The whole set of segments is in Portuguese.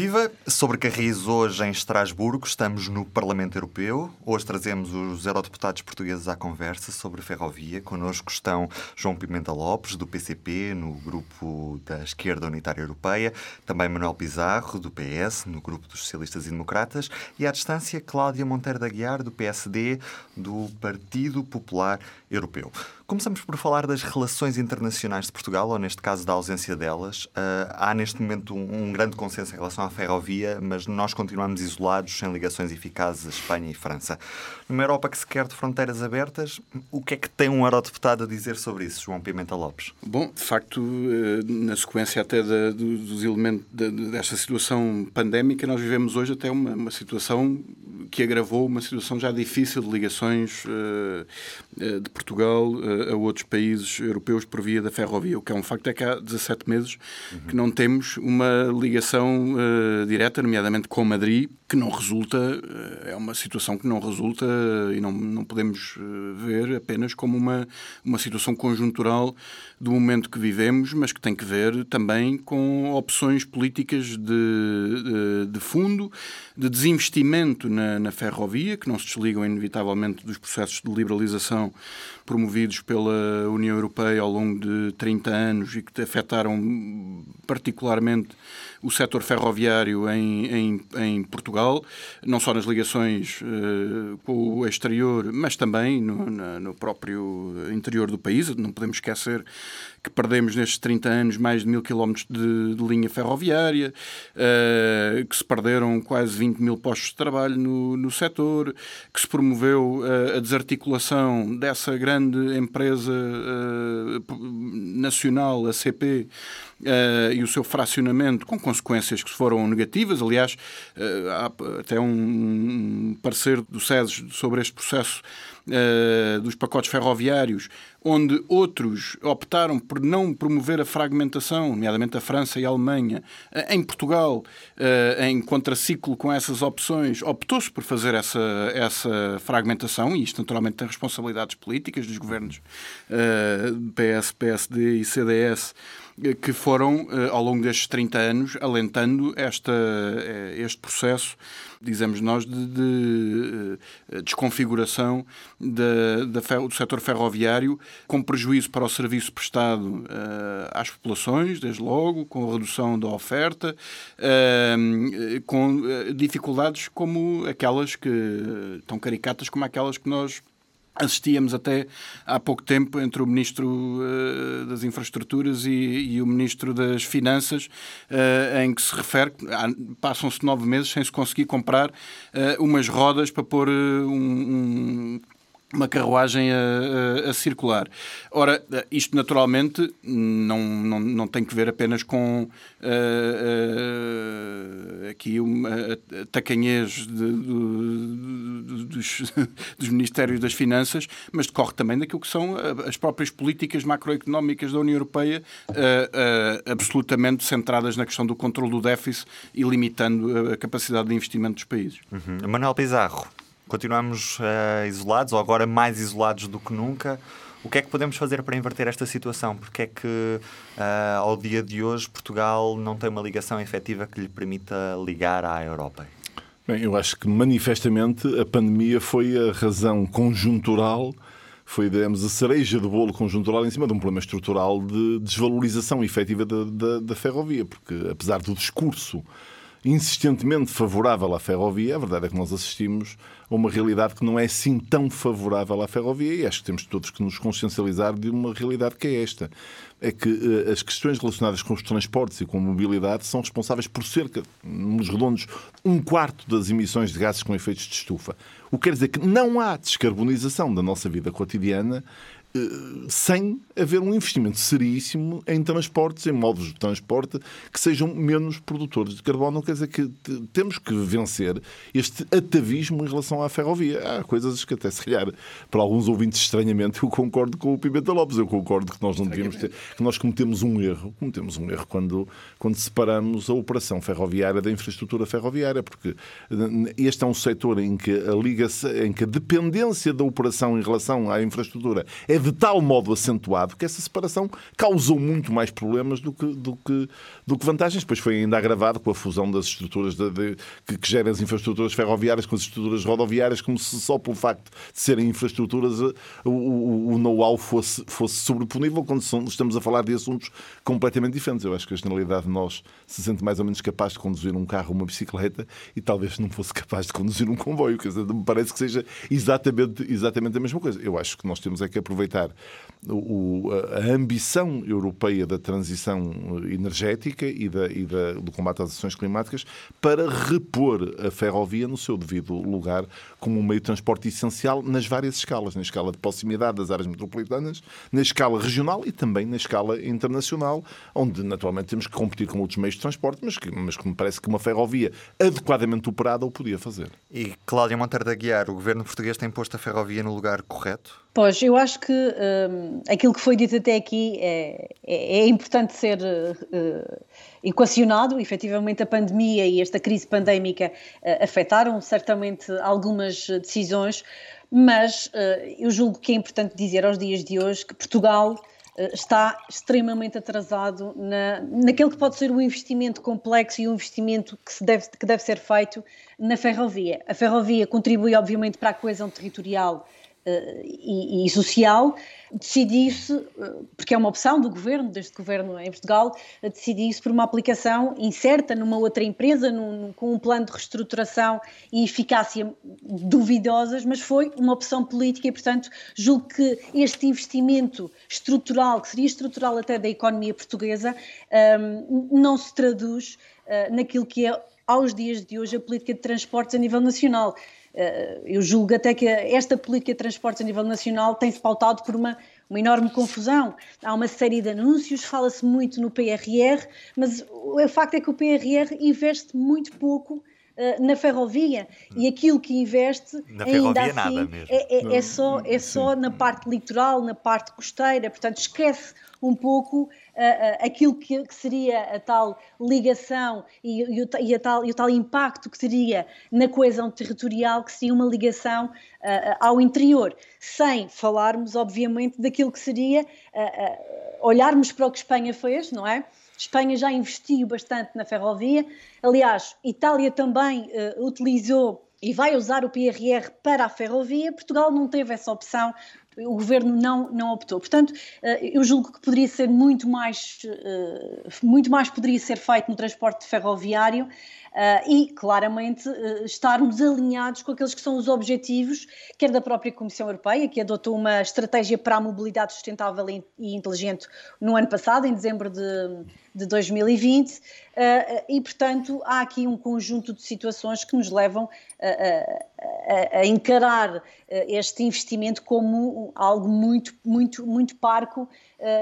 Viva! Sobre Carris hoje em Estrasburgo, estamos no Parlamento Europeu. Hoje trazemos os eurodeputados portugueses à conversa sobre ferrovia. Connosco estão João Pimenta Lopes, do PCP, no grupo da Esquerda Unitária Europeia, também Manuel Pizarro, do PS, no grupo dos Socialistas e Democratas, e à distância Cláudia Monteiro da Guiar, do PSD, do Partido Popular Europeu. Começamos por falar das relações internacionais de Portugal, ou neste caso da ausência delas. Uh, há neste momento um, um, grande consenso em relação à ferrovia, mas nós continuamos isolados, sem ligações eficazes a Espanha e França. Numa Europa que se quer de fronteiras abertas, o que é que tem um eurodeputado a dizer sobre isso, João Pimenta Lopes? Bom, de facto, eh, na sequência até dos elementos desta situação pandémica, nós vivemos hoje até uma, uma situação que agravou uma situação já difícil de ligações uh, de Portugal uh, a outros países europeus por via da ferrovia. O que é um facto é que há 17 meses que não temos uma ligação direta, nomeadamente com Madrid, que não resulta, é uma situação que não resulta e não, não podemos ver apenas como uma, uma situação conjuntural do momento que vivemos, mas que tem que ver também com opções políticas de, de, de fundo, de desinvestimento na, na ferrovia, que não se desligam inevitavelmente dos processos de liberalização promovidos pela União Europeia ao longo de 30 anos e que afetaram particularmente o setor ferroviário em, em, em Portugal, não só nas ligações uh, com o exterior, mas também no, na, no próprio interior do país. Não podemos esquecer que perdemos nestes 30 anos mais de mil quilómetros de, de, linha ferroviária, uh, que se perderam quase 20 mil postos de trabalho no, no setor, que se promoveu uh, a desarticulação dessa grande empresa nacional, a CP, uh, e o seu fracionamento, com consequências que foram negativas. Aliás, uh, há até um parecer do SES sobre este processo uh, dos pacotes ferroviários, onde outros optaram por não promover a fragmentação, nomeadamente a França e a Alemanha. Em Portugal, em contraciclo com essas opções, optou-se por fazer essa, essa fragmentação, e isto naturalmente tem responsabilidades políticas dos governos PS, PSD e CDS que foram, eh, ao longo destes 30 anos, alentando esta, eh, este processo, dizemos nós, de, de eh, desconfiguração de, de, do setor ferroviário, com prejuízo para o serviço prestado às populações, desde logo, com a redução da oferta, com dificuldades como aquelas que, tão caricatas como aquelas que nós Assistíamos até há pouco tempo entre o Ministro uh, das Infraestruturas e, e, o Ministro das Finanças, uh, em que se refere que passam-se nove meses sem se conseguir comprar uh, umas rodas para pôr um, um uma carruagem a, a, a, circular. Ora, isto naturalmente não, não, não tem que ver apenas com uh, uh, aqui uma tacanhez de, de, dos, dos Ministérios das Finanças, mas decorre também daquilo que são as próprias políticas macroeconómicas da União Europeia, uh, absolutamente centradas na questão do controle do déficit e limitando a capacidade de investimento dos países. Uhum. Manuel Pizarro. Continuamos uh, isolados, ou agora mais isolados do que nunca. O que é que podemos fazer para inverter esta situação? Porque é que, uh, ao dia de hoje, Portugal não tem uma ligação efetiva que lhe permita ligar à Europa? Bem, eu acho que manifestamente a pandemia foi a razão conjuntural, foi, digamos, a cereja do bolo conjuntural em cima de um problema estrutural de desvalorização efetiva da, da, da ferrovia, porque apesar do discurso insistentemente favorável à ferrovia, a verdade é que nós assistimos a uma realidade que não é assim tão favorável à ferrovia e acho que temos todos que nos consciencializar de uma realidade que é esta. É que uh, as questões relacionadas com os transportes e com a mobilidade são responsáveis por cerca, nos redondos, um quarto das emissões de gases com efeitos de estufa. O que quer dizer que não há descarbonização da nossa vida cotidiana sem haver um investimento seríssimo em transportes, em modos de transporte que sejam menos produtores de carbono. Quer dizer que temos que vencer este atavismo em relação à ferrovia. Há coisas que até se calhar, para alguns ouvintes estranhamente, eu concordo com o Pimenta Lopes. Eu concordo que nós não devíamos ter, que nós cometemos um erro. Cometemos um erro quando, quando separamos a operação ferroviária da infraestrutura ferroviária, porque este é um setor em que a ligação, em que a dependência da operação em relação à infraestrutura é de tal modo acentuado que essa separação causou muito mais problemas do que, do que, do que vantagens. Depois foi ainda agravado com a fusão das estruturas de, de, que, que gerem as infraestruturas ferroviárias com as estruturas rodoviárias, como se só pelo facto de serem infraestruturas o, o, o know-how fosse, fosse sobreponível quando estamos a falar de assuntos completamente diferentes. Eu acho que a generalidade de nós se sente mais ou menos capaz de conduzir um carro ou uma bicicleta e talvez não fosse capaz de conduzir um comboio. Quer dizer, me parece que seja exatamente, exatamente a mesma coisa. Eu acho que nós temos é que aproveitar o, a ambição europeia da transição energética e, da, e da, do combate às ações climáticas para repor a ferrovia no seu devido lugar como um meio de transporte essencial nas várias escalas, na escala de proximidade das áreas metropolitanas, na escala regional e também na escala internacional, onde naturalmente temos que competir com outros meios de transporte, mas que, mas que me parece que uma ferrovia adequadamente operada o podia fazer. E Cláudia Monteiro da Guiar, o governo português tem posto a ferrovia no lugar correto? Pois, eu acho que um, aquilo que foi dito até aqui é, é, é importante ser uh, equacionado. Efetivamente, a pandemia e esta crise pandémica uh, afetaram certamente algumas decisões, mas uh, eu julgo que é importante dizer aos dias de hoje que Portugal está extremamente atrasado na, naquele que pode ser um investimento complexo e um investimento que, se deve, que deve ser feito na ferrovia. A ferrovia contribui, obviamente, para a coesão territorial e, e, social, decidir-se, eh, porque é uma opção do governo, deste governo em Portugal, decidir-se por uma aplicação incerta numa outra empresa, num, com um plano de reestruturação e eficácia duvidosas, mas foi uma opção política e, portanto, julgo que este investimento estrutural, que seria estrutural até da economia portuguesa, um, não se traduz uh, naquilo que é aos dias de hoje a política de transportes a nível nacional. Eh, eu julgo até que esta política de transportes a nível nacional tem-se pautado por uma, uma enorme confusão. Há uma série de anúncios, fala-se muito no PRR, mas o facto é que o PRR investe muito pouco uh, na ferrovia e aquilo que investe na ainda assim nada é, é, é, só, é só na parte litoral, na parte costeira, portanto esquece um pouco uh, uh, aquilo que, que, seria a tal ligação e, e, o, e, tal, e, o, tal, impacto que teria na coesão territorial, que seria uma ligação uh, ao interior, sem falarmos, obviamente, daquilo que seria olharmos para o que Espanha fez, não é? Espanha já investiu bastante na ferrovia. Aliás, Itália também utilizou e vai usar o PRR para a ferrovia. Portugal não teve essa opção o governo não, não optou. Portanto, eh, eu julgo que poderia ser muito mais, eh, muito mais poderia ser feito no transporte ferroviário Uh, e, claramente, estarmos alinhados com aqueles que são os objetivos, quer da própria Comissão Europeia, que adotou uma estratégia para a mobilidade sustentável e inteligente no ano passado, em dezembro de, de 2020, uh, e, portanto, há aqui um conjunto de situações que nos levam a, a encarar este investimento como algo muito, muito, muito parco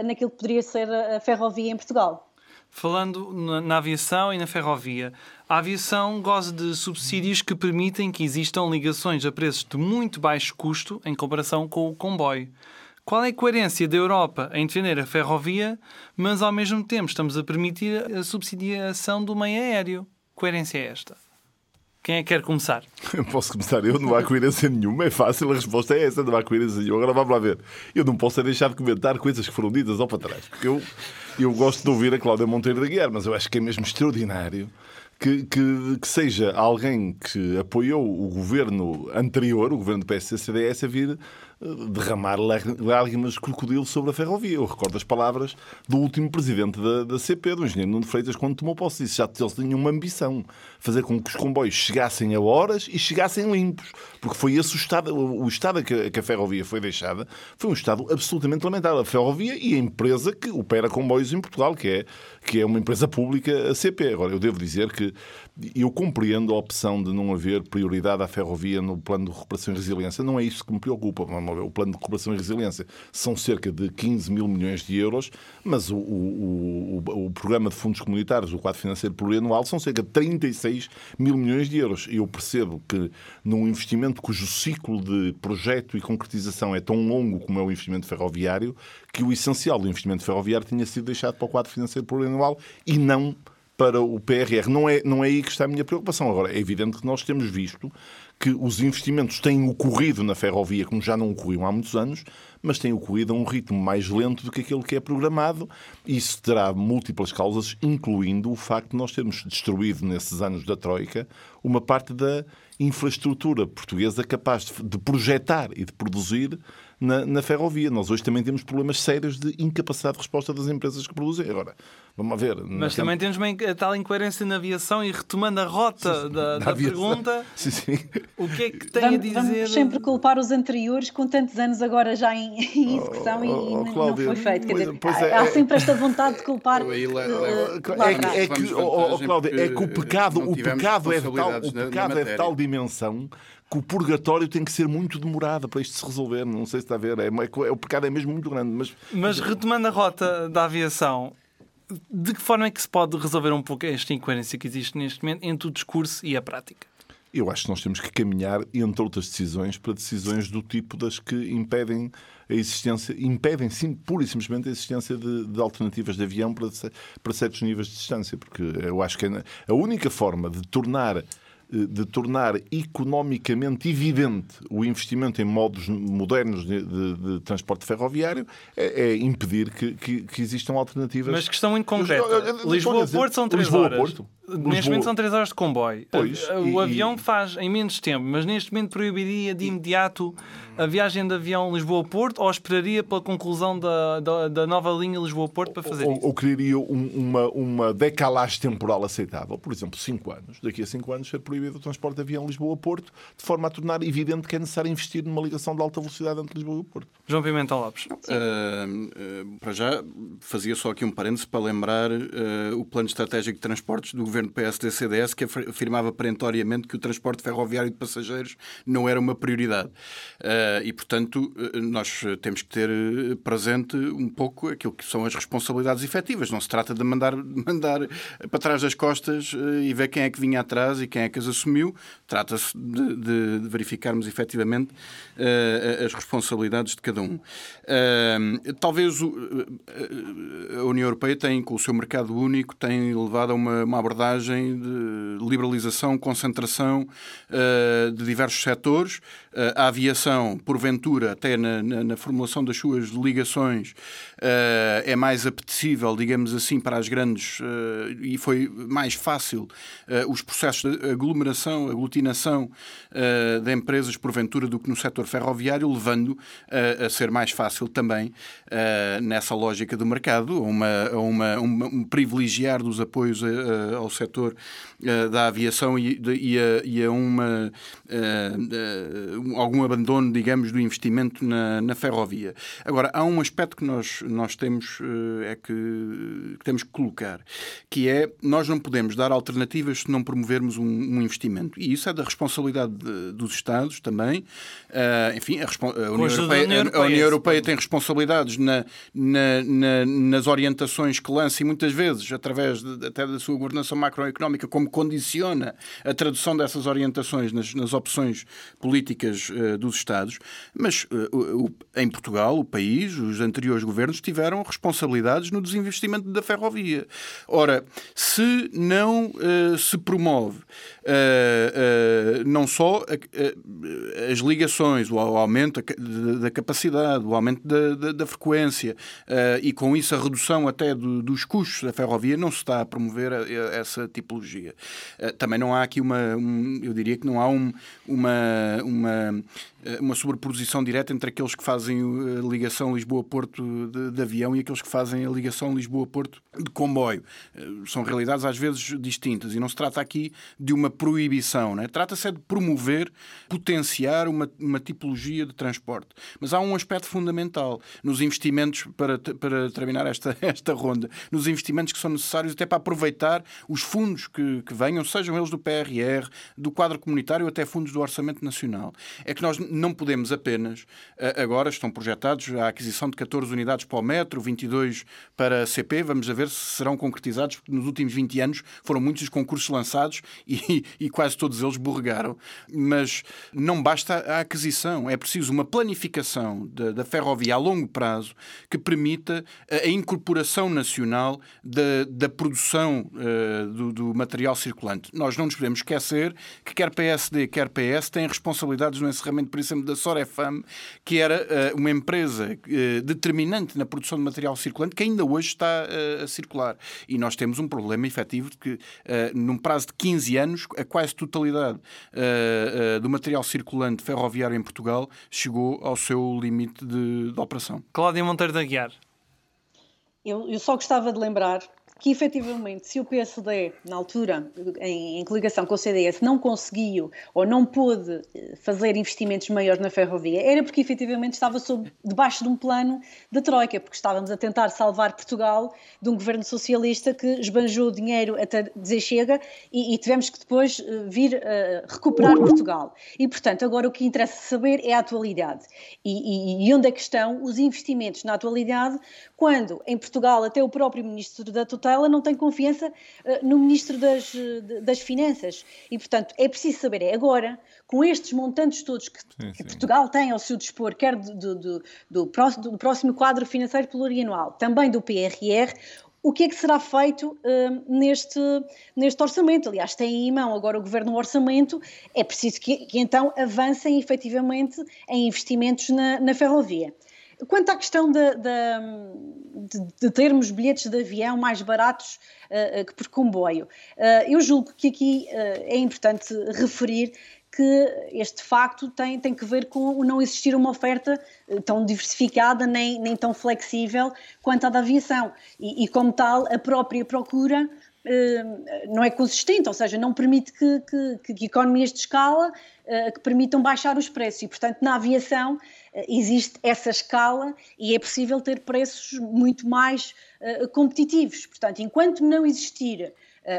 naquilo que poderia ser a ferrovia em Portugal. Falando na, aviação e na ferrovia, a aviação goza de subsídios que permitem que existam ligações a preços de muito baixo custo em comparação com o comboio. Qual é a coerência da Europa em defender a ferrovia, mas ao mesmo tempo estamos a permitir a subsidiação do meio aéreo? Coerência é esta? Quem é que quer começar? Posso começar eu, não há coerência nenhuma, é fácil, a resposta é essa, não há coerência nenhuma. Agora vamos lá ver. Eu não posso deixar de comentar coisas que foram ditas ao para trás, porque eu, eu gosto de ouvir a Cláudia Monteiro da Guiar, mas eu acho que é mesmo extraordinário que, que, que, seja alguém que apoiou o governo anterior, o governo do PSD-CDS, a vir derramar lágrimas crocodilo sobre a ferrovia. Eu recordo as palavras do último presidente da, da CP, do engenheiro Nuno Freitas, quando tomou posse. Disse já eles tinham uma ambição, fazer com que os comboios chegassem a horas e chegassem limpos. Porque foi esse o estado, o estado que, que a ferrovia foi deixada, foi um estado absolutamente lamentável. A ferrovia e a empresa que opera comboios em Portugal, que é, que é uma empresa pública, a CP. Agora, eu devo dizer que eu compreendo a opção de não haver prioridade à ferrovia no plano de recuperação e resiliência. Não é isso que me preocupa. O plano de recuperação e resiliência são cerca de 15 mil milhões de euros, mas o, o, o, o programa de fundos comunitários, o quadro financeiro plurianual, são cerca de 36 mil milhões de euros. E eu percebo que num investimento cujo ciclo de projeto e concretização é tão longo como é o investimento ferroviário, que o essencial do investimento ferroviário tinha sido deixado para o quadro financeiro plurianual e não para o PRR. Não é, não é aí que está a minha preocupação. Agora, é evidente que nós temos visto que os investimentos têm ocorrido na ferrovia, como já não ocorriam há muitos anos, mas têm ocorrido a um ritmo mais lento do que aquele que é programado. Isso terá múltiplas causas, incluindo o facto de nós termos destruído nesses anos da Troika uma parte da infraestrutura portuguesa capaz de projetar e de produzir na, na ferrovia. Nós hoje também temos problemas sérios de incapacidade de resposta das empresas que produzem. Agora, vamos ver. Mas também temos uma, a tal incoerência na aviação e retomando a rota sim, da, da pergunta, sim, sim. o que é que tem vamos, a dizer? Vamos sempre culpar os anteriores com tantos anos agora já em, em execução oh, e, oh, não, Cláudia, não foi feito. Quer dizer, há, é, há, sempre esta vontade de culpar. Uh, é, que, oh, Cláudia, é que o pecado, o pecado é de tal, o pecado é de tal dimensão que o purgatório tem que ser muito demorado para isto se resolver. Não sei se está a ver. É, é, o pecado é mesmo muito grande. Mas, mas retomando a rota da aviação, de que forma é que se pode resolver um pouco esta incoerência que existe neste momento entre o discurso e a prática? Eu acho que nós temos que caminhar, entre outras decisões, para decisões do tipo das que impedem a existência, impedem sim, pura e simplesmente a existência de, de alternativas de avião para, para certos níveis de distância, porque eu acho que a única forma de tornar de tornar economicamente evidente o investimento em modos modernos de, de, de transporte ferroviário é, é impedir que, que, que, existam alternativas. Mas questão muito concreta. Lisboa-Porto são três Lisboa, horas. Porto. Neste momento são 3 horas de comboio. Pois, o e, avião faz em menos tempo, mas neste momento proibiria de imediato a viagem de avião Lisboa-Porto ou esperaria pela conclusão da, da, da nova linha Lisboa-Porto para fazer ou, isso? Ou criaria um, uma, uma decalagem temporal aceitável, por exemplo, 5 anos. Daqui a 5 anos ser proibido o transporte de avião Lisboa-Porto, de forma a tornar evidente que é necessário investir numa ligação de alta velocidade entre Lisboa e Porto. João Pimentel Lopes. Uh, uh, para já, fazia só aqui um parênteses para lembrar uh, o plano estratégico de transportes do governo PSD-CDS CDS que afirmava perentoriamente que o transporte ferroviário de passageiros não era uma prioridade. Uh, e, portanto, nós temos que ter presente um pouco aquilo que são as responsabilidades efetivas. Não se trata de mandar, mandar para trás das costas e ver quem é que vinha atrás e quem é que as assumiu. Trata-se de, de, verificarmos efetivamente uh, as responsabilidades de cada um. Uh, talvez o, a União Europeia tem, com o seu mercado único, tem levado a uma, uma abordagem de liberalização, concentração uh, de diversos setores. A aviação, porventura, até na, na, na formulação das suas ligações, é mais apetecível, digamos assim, para as grandes e foi mais fácil os processos de aglomeração, aglutinação de empresas, porventura, do que no setor ferroviário, levando a ser mais fácil também nessa lógica do mercado, uma, uma, um privilegiar dos apoios ao setor uh, da aviação e, de, e, a, e a, uma, uh, uh, algum abandono, digamos, do investimento na, na, ferrovia. Agora, há um aspecto que nós, nós temos, é que, que, temos que colocar, que é nós não podemos dar alternativas se não promovermos um, um investimento. E isso é da responsabilidade de, dos Estados também. enfim, a, a, União Europeia, União Europeia, a, União Europeia tem responsabilidades na, na, na, nas orientações que lança e muitas vezes, através de, até da sua governação macroeconómica, como condiciona a tradução dessas orientações nas, nas opções políticas uh, dos Estados, mas uh, o, em Portugal, o país, os anteriores governos tiveram responsabilidades no desinvestimento da ferrovia. Ora, se não uh, se promove não só as ligações, o aumento da capacidade, o aumento da, da, da frequência e com isso a redução até do, dos custos da ferrovia, não se está a promover essa tipologia. Eh, também não há aqui uma, um, eu diria que não há um, uma, uma eh, uma sobreposição direta entre aqueles que fazem a ligação Lisboa-Porto de, de, avião e aqueles que fazem a ligação Lisboa-Porto de comboio. Eh, são realidades às vezes distintas e não se trata aqui de uma proibição, né? trata-se é de promover, potenciar uma, uma tipologia de transporte. Mas há um aspecto fundamental nos investimentos, para, para terminar esta, esta ronda, nos investimentos que são necessários até para aproveitar os fundos que, que venham, sejam eles do PRR, do quadro comunitário, até fundos do Orçamento Nacional. É que nós não podemos apenas, eh, agora estão projetados a aquisição de 14 unidades para o metro, 22 para a CP, vamos a ver se serão concretizados, porque nos últimos 20 anos foram muitos os concursos lançados e, e quase todos eles borregaram. Mas não basta a aquisição, é preciso uma planificação da, da ferrovia a longo prazo que permita a, incorporação nacional da, da produção uh, uh, do, do, material circulante. Nós não nos podemos esquecer que quer PSD, quer PS têm responsabilidades no encerramento, por exemplo, da Sorefam, que era uh, uma empresa determinante na produção de material circulante que ainda hoje está a circular. E nós temos um problema efetivo de que, num prazo de 15 anos, a quase totalidade do material circulante ferroviário em Portugal chegou ao seu limite de, de operação. Cláudia Monteiro da Guiar. Eu, eu, só gostava de lembrar que efetivamente, se o PSD, na altura, em, em, coligação com o CDS, não conseguiu ou não pôde eh, fazer investimentos maiores na ferrovia, era porque efetivamente estava sob, debaixo de um plano da Troika, porque estávamos a tentar salvar Portugal de um governo socialista que esbanjou dinheiro até dizer chega e, e tivemos que depois eh, vir uh, recuperar Portugal. E, portanto, agora o que interessa saber é a atualidade. E, e, e onde é que estão os investimentos na atualidade, quando em Portugal até o próprio Ministro da Tutela não tem confiança uh, no Ministro das, das Finanças. E, portanto, é preciso saber, é agora, com estes montantes todos que, sim, que Portugal tem ao seu dispor, quer do, do, do, do, próximo, do próximo quadro financeiro plurianual, também do PRR, o que é que será feito uh, neste, neste orçamento. Aliás, tem em mão agora o Governo um orçamento, é preciso que, que então avancem efetivamente em investimentos na, na ferrovia. Quanto à questão de, de, de, termos bilhetes de avião mais baratos uh, que por comboio, uh, eu julgo que aqui uh, é importante referir que este facto tem, tem que ver com o não existir uma oferta tão diversificada nem, nem tão flexível quanto a da aviação. E, e como tal, a própria procura não é consistente, ou seja, não permite que, que, que economias de escala que permitam baixar os preços. E, portanto, na aviação existe essa escala e é possível ter preços muito mais competitivos. Portanto, enquanto não existir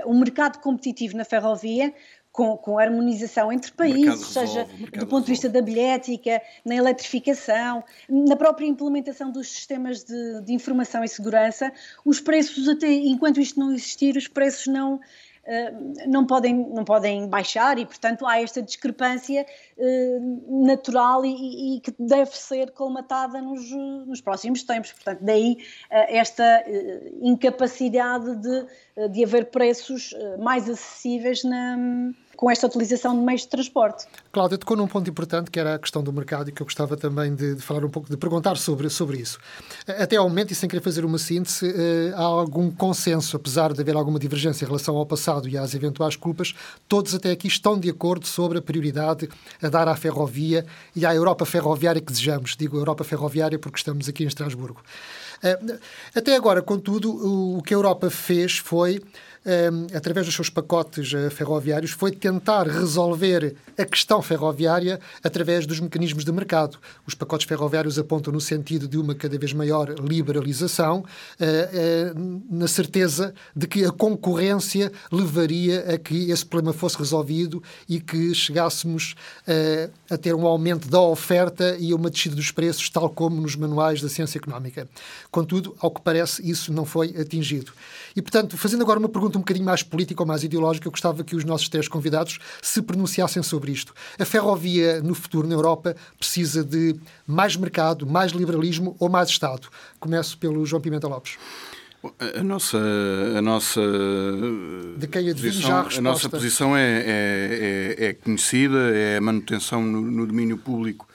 um mercado competitivo na ferrovia, com, com harmonização entre países, seja do ponto de vista da bilhética, na eletrificação, na própria implementação dos sistemas de, de informação e segurança, os preços, até enquanto isto não existir, os preços não, eh, não podem, não podem baixar e, portanto, há esta discrepância uh, natural e, e, que deve ser colmatada nos, nos próximos tempos. Portanto, daí uh, esta incapacidade de, de haver preços mais acessíveis na com esta utilização de meios de transporte. Cláudia, tocou num ponto importante que era a questão do mercado e que eu gostava também de, de, falar um pouco, de perguntar sobre, sobre isso. Até ao momento, e sem querer fazer uma síntese, eh, há algum consenso, apesar de haver alguma divergência em relação ao passado e às eventuais culpas, todos até aqui estão de acordo sobre a prioridade a dar à ferrovia e à Europa ferroviária que desejamos. Digo Europa ferroviária porque estamos aqui em Estrasburgo. Eh, até agora, contudo, o que a Europa fez foi através dos seus pacotes eh, ferroviários, foi tentar resolver a questão ferroviária através dos mecanismos de mercado. Os pacotes ferroviários apontam no sentido de uma cada vez maior liberalização, eh, eh, na certeza de que a concorrência levaria a que esse problema fosse resolvido e que chegássemos a ter um aumento da oferta e uma descida dos preços, tal como nos manuais da ciência económica. Contudo, ao que parece, isso não foi atingido. E, portanto, fazendo agora uma pergunta um bocadinho mais política ou mais ideológica, eu gostava que os nossos três convidados se pronunciassem sobre isto. A ferrovia no futuro na Europa precisa de mais mercado, mais liberalismo ou mais Estado? Começo pelo João Pimenta Lopes. A nossa, a nossa de quem posição, já a, a nossa posição é, é, é, é, conhecida, é a manutenção no, no domínio público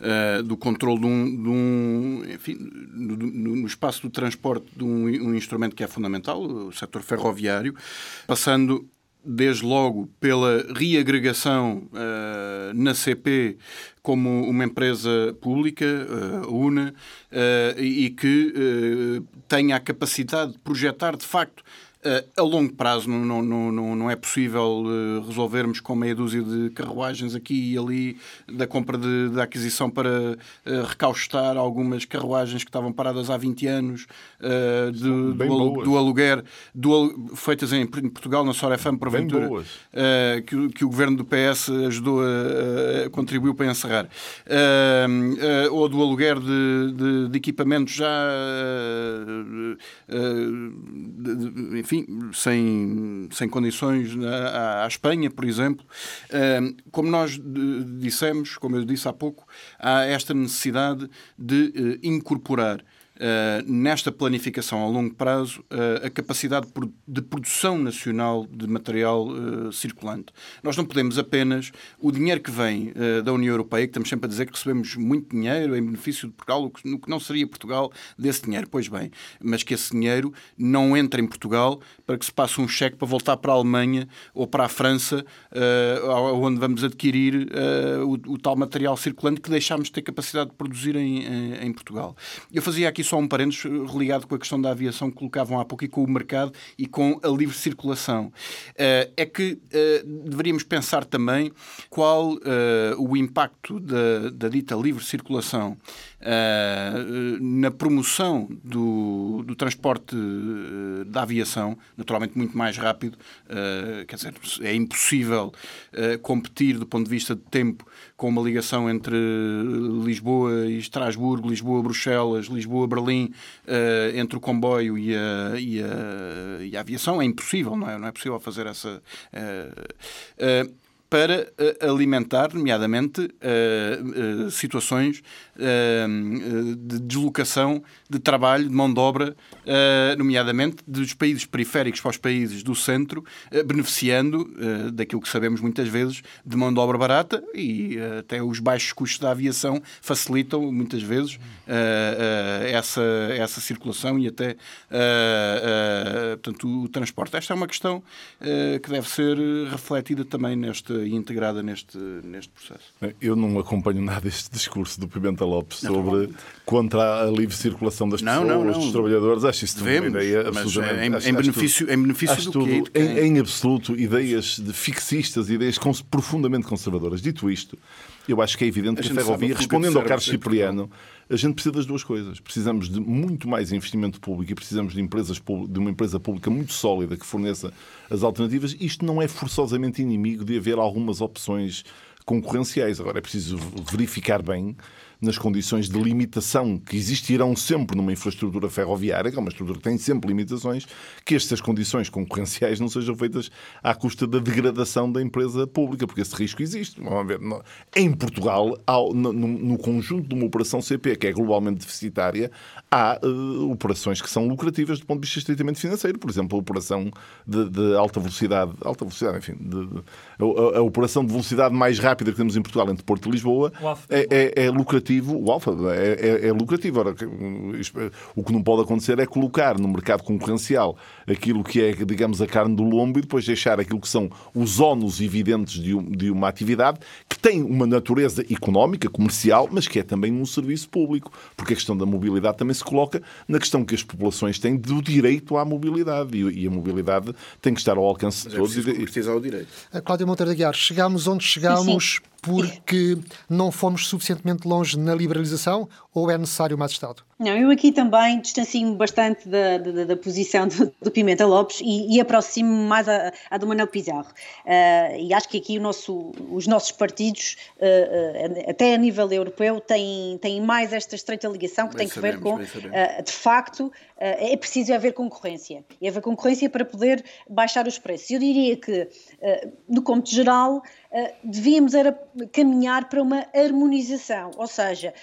uh, do controle de um, de um enfim, no, espaço do transporte de um, um instrumento que é fundamental, o setor ferroviário, passando desde logo pela reagregação uh, na CP como uma empresa pública, uh, UNA, uh, e que tenha a capacidade de projetar de facto a longo prazo não, não, não, não é possível uh, resolvermos com meia dúzia de carruagens aqui e ali da compra de, da aquisição para uh, recaustar algumas carruagens que estavam paradas há 20 anos do, do, aluguer do, feitas em, em, Portugal, na Sorefam, porventura, que, que, o governo do PS ajudou a, a contribuiu para encerrar. ou do aluguer de, de, de equipamentos já de, enfim, sem, sem condições à, à Espanha, por exemplo. Como nós dissemos, como eu disse há pouco, há esta necessidade de eh, incorporar nesta planificação a longo prazo, a capacidade de produção nacional de material circulante. Nós não podemos apenas o dinheiro que vem da União Europeia, que estamos sempre a dizer que recebemos muito dinheiro em benefício de Portugal, o que não seria Portugal desse dinheiro. Pois bem, mas que esse dinheiro não entre em Portugal para que se passe um cheque para voltar para a Alemanha ou para a França, onde vamos adquirir o, tal material circulante que deixámos de ter capacidade de produzir em, Portugal. Eu fazia aqui só um parênteses religado com a questão da aviação que colocavam há pouco e com o mercado e com a livre circulação. Uh, é que uh, deveríamos pensar também qual o impacto da, da dita livre circulação na promoção do, do transporte da aviação, naturalmente muito mais rápido, quer dizer, é impossível competir do ponto de vista de tempo com uma ligação entre Lisboa e Estrasburgo, Lisboa-Bruxelas, Lisboa-Berlim, uh, entre o comboio e a, e, a, e a, aviação. É impossível, não é? Não é possível fazer essa. Uh, para alimentar, nomeadamente, situações de deslocação de trabalho, de mão de obra, nomeadamente dos países periféricos para os países do centro, beneficiando daquilo que sabemos muitas vezes de mão de obra barata e até os baixos custos da aviação facilitam muitas vezes essa, essa circulação e até portanto, o transporte. Esta é uma questão que deve ser refletida também neste, e integrada neste, neste processo. Eu não acompanho nada este discurso do Pimenta Lopes sobre contra a livre circulação das pessoas, não, não, não. dos trabalhadores. Acho isso Devemos, uma ideia absolutamente. Em, acho, em, benefício, tudo, em benefício do tudo, quê? Em, em, absoluto, ideias de fixistas, ideias cons profundamente conservadoras. Dito isto, eu acho que é evidente a que a ferrovia, respondendo ao Carlos Cipriano, a gente precisa das duas coisas. Precisamos de muito mais investimento público e precisamos de, empresas, de uma empresa pública muito sólida que forneça as alternativas. Isto não é forçosamente inimigo de haver algumas opções concorrenciais. Agora é preciso verificar bem nas condições de limitação que existirão sempre numa infraestrutura ferroviária, que é uma estrutura que tem sempre limitações, que estas condições concorrenciais não sejam feitas à custa da degradação da empresa pública, porque esse risco existe. Vamos ver, em Portugal, no, conjunto de uma operação CP que é globalmente deficitária, há uh, operações que são lucrativas do ponto de vista estritamente financeiro. Por exemplo, a operação de, de alta velocidade, alta velocidade, enfim, de, de, a, a, operação de velocidade mais rápida que temos em Portugal entre Porto e Lisboa é, é, é lucrativa lucrativo, o alfa é, é, é lucrativo. Ora, o que não pode acontecer é colocar no mercado concorrencial aquilo que é, digamos, a carne do lombo e depois deixar aquilo que são os ónus evidentes de, de uma atividade que tem uma natureza económica, comercial, mas que é também um serviço público. Porque a questão da mobilidade também se coloca na questão que as populações têm do direito à mobilidade. E, a mobilidade tem que estar ao alcance de todos. É preciso o direito. Cláudia Monteiro de Aguiar, chegámos onde chegámos porque não fomos suficientemente longe na liberalização ou é necessário mais Estado? Não, eu aqui também distancio-me bastante da, da, da posição do, do, Pimenta Lopes e, e aproximo-me mais à, à do Manuel Pizarro. Uh, e acho que aqui nosso, os nossos partidos, uh, uh, até a nível europeu, têm, têm mais esta estreita ligação que bem tem sabemos, que ver com, de facto, é preciso haver concorrência. E haver concorrência para poder baixar os preços. Eu diria que, no cômputo geral, devíamos era caminhar para uma harmonização, ou seja,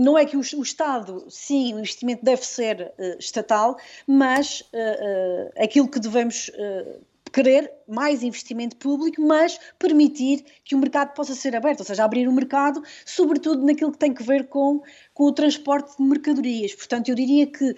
não é que o, o, Estado, sim, o investimento deve ser uh, estatal, mas uh, uh, aquilo que devemos querer mais investimento público, mas permitir que o mercado possa ser aberto, ou seja, abrir o mercado, sobretudo naquilo que tem que ver com, com o transporte de mercadorias. Portanto, eu diria que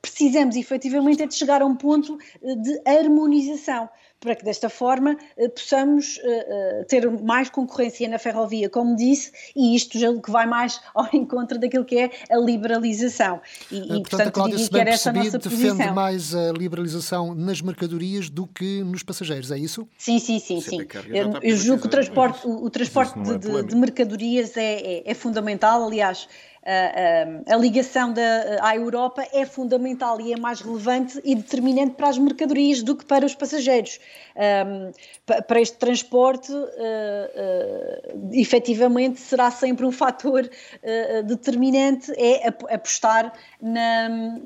precisamos efetivamente é de chegar a um ponto de harmonização para que desta forma eh, possamos eh, eh, ter mais concorrência na ferrovia, como disse, e isto já que vai mais ao encontro daquilo que é a liberalização. E, portanto, e, portanto Cláudia, diria que era essa a nossa defende posição. mais a liberalização nas mercadorias do que nos passageiros, é isso? Sim, sim, sim. sim. Eu, eu julgo que o transporte, o, o transporte é de, de, mercadorias é, é, é fundamental, aliás a, a, ligação da, à Europa é fundamental e é mais relevante e determinante para as mercadorias do que para os passageiros. Um, para este transporte, uh, uh, efetivamente, será sempre um fator uh, determinante é apostar na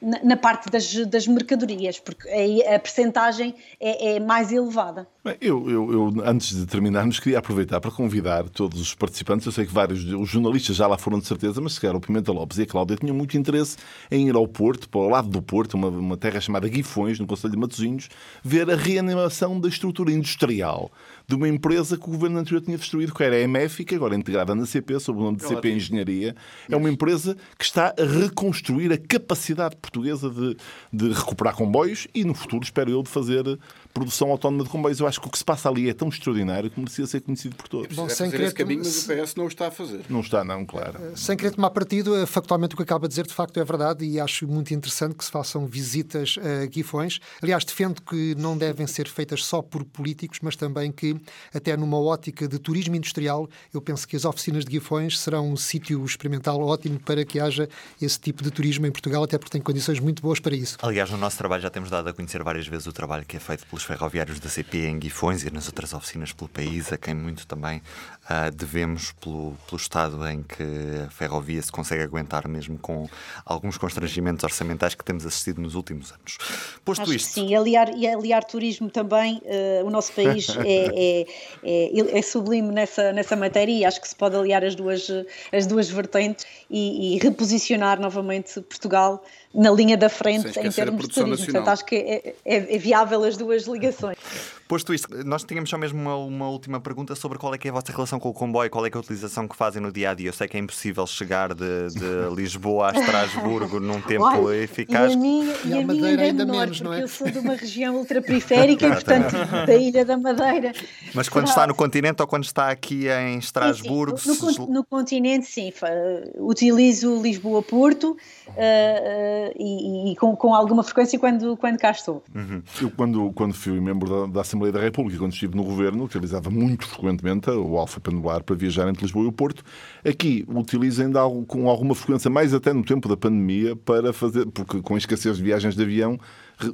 na, na, parte das, das mercadorias, porque aí a percentagem é, é mais elevada. Bem, eu, eu, eu, antes de terminarmos, queria aproveitar para convidar todos os participantes. Eu sei que vários os jornalistas já lá foram de certeza, mas se calhar o Pimenta Lopes e a Cláudia tinham muito interesse em ir ao Porto, para o lado do Porto, uma, uma terra chamada Guifões, no Conselho de Matosinhos, ver a reanimação da estrutura industrial de uma empresa que o governo anterior tinha destruído, que era a MF, que agora é integrada na CP, sob o nome de CP Engenharia. É uma empresa que está a reconstruir a capacidade portuguesa de, de recuperar comboios e, no futuro, espero eu, de fazer produção autónoma de comboios. Eu acho que o que se passa ali é tão extraordinário que merecia ser conhecido por todos. Bom, sem querer... esse caminho, mas o PS não o está a fazer. Não está, não, claro. Eh, sem querer tomar partido, eh, factualmente o que acaba de dizer de facto é verdade e acho muito interessante que se façam visitas a Guifões. Aliás, defendo que não devem ser feitas só por políticos, mas também que, até numa ótica de turismo industrial, eu penso que as oficinas de Guifões serão um sítio experimental ótimo para que haja esse tipo de turismo em Portugal, até porque tem condições muito boas para isso. Aliás, no nosso trabalho já temos dado a conhecer várias vezes o trabalho que é feito pelos ferroviários da CP em Guifões e nas outras oficinas pelo país, a quem muito também uh, devemos pelo, pelo estado em que a ferrovia se consegue aguentar, mesmo com alguns constrangimentos orçamentais que temos assistido nos últimos anos. Posto Acho isto. sim, e aliar, e aliar turismo também, uh, o nosso país é, é, é, é, sublime nessa, nessa matéria e acho que se pode aliar as duas, as duas vertentes e, e reposicionar novamente Portugal na linha da frente em termos de turismo. Portanto, acho que é, é, é, viável as duas ligações. Posto isto, nós tínhamos só mesmo uma, uma, última pergunta sobre qual é que é a vossa relação com o comboio, qual é, é a utilização que fazem no dia a dia. Eu sei que é impossível chegar de, de Lisboa a Estrasburgo num tempo Olha, eficaz. E a minha, e a, a Madeira ainda menor, menos, não é? Eu sou de uma região ultraperiférica e, portanto, da Ilha da Madeira. Mas quando está no continente ou quando está aqui em Estrasburgo? Sim, sim. No, no, continente, sim. Utilizo Lisboa-Porto. Uh, uh, e, e com, com, alguma frequência quando, quando cá estou. Uhum. Eu, quando, quando fui membro da, da, Assembleia da República, quando estive no governo, utilizava muito frequentemente o Alfa Pendular para viajar entre Lisboa e o Porto. Aqui algo, com alguma frequência, mais até no tempo da pandemia, para fazer, porque com a escassez de viagens de avião,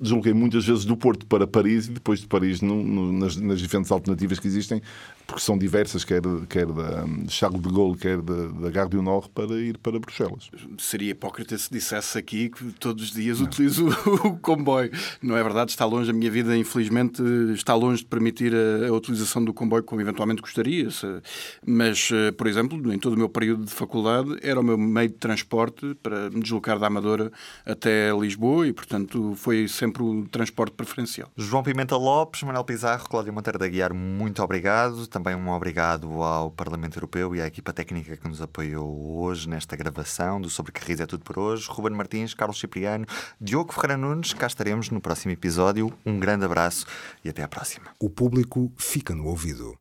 desloquei muitas vezes do Porto para Paris e depois de Paris no, no, nas, nas, diferentes alternativas que existem, porque são diversas, quer, quer da Charles de Gaulle, quer da, da Gare du Nord, para ir para Bruxelas. Seria hipócrita se dissesse aqui que todos os dias não. utilizo o comboio. Não é verdade, está longe, a minha vida, infelizmente, está longe de permitir a, a utilização do comboio como eventualmente gostaria. -se. Mas, eh, por exemplo, em todo o meu período de faculdade, era o meu meio de transporte para me deslocar da Amadora até Lisboa e, portanto, foi sempre o transporte preferencial. João Pimenta Lopes, Manuel Pizarro, Cláudio Monteiro da Guiar, muito obrigado. Também um obrigado ao Parlamento Europeu e à equipa técnica que nos apoiou hoje nesta gravação do Sobre Carris é tudo por hoje. Ruben Martins, Carlos Cipriano, Diogo Ferreira Nunes, cá estaremos no próximo episódio. Um grande abraço e até à próxima. O público fica no ouvido.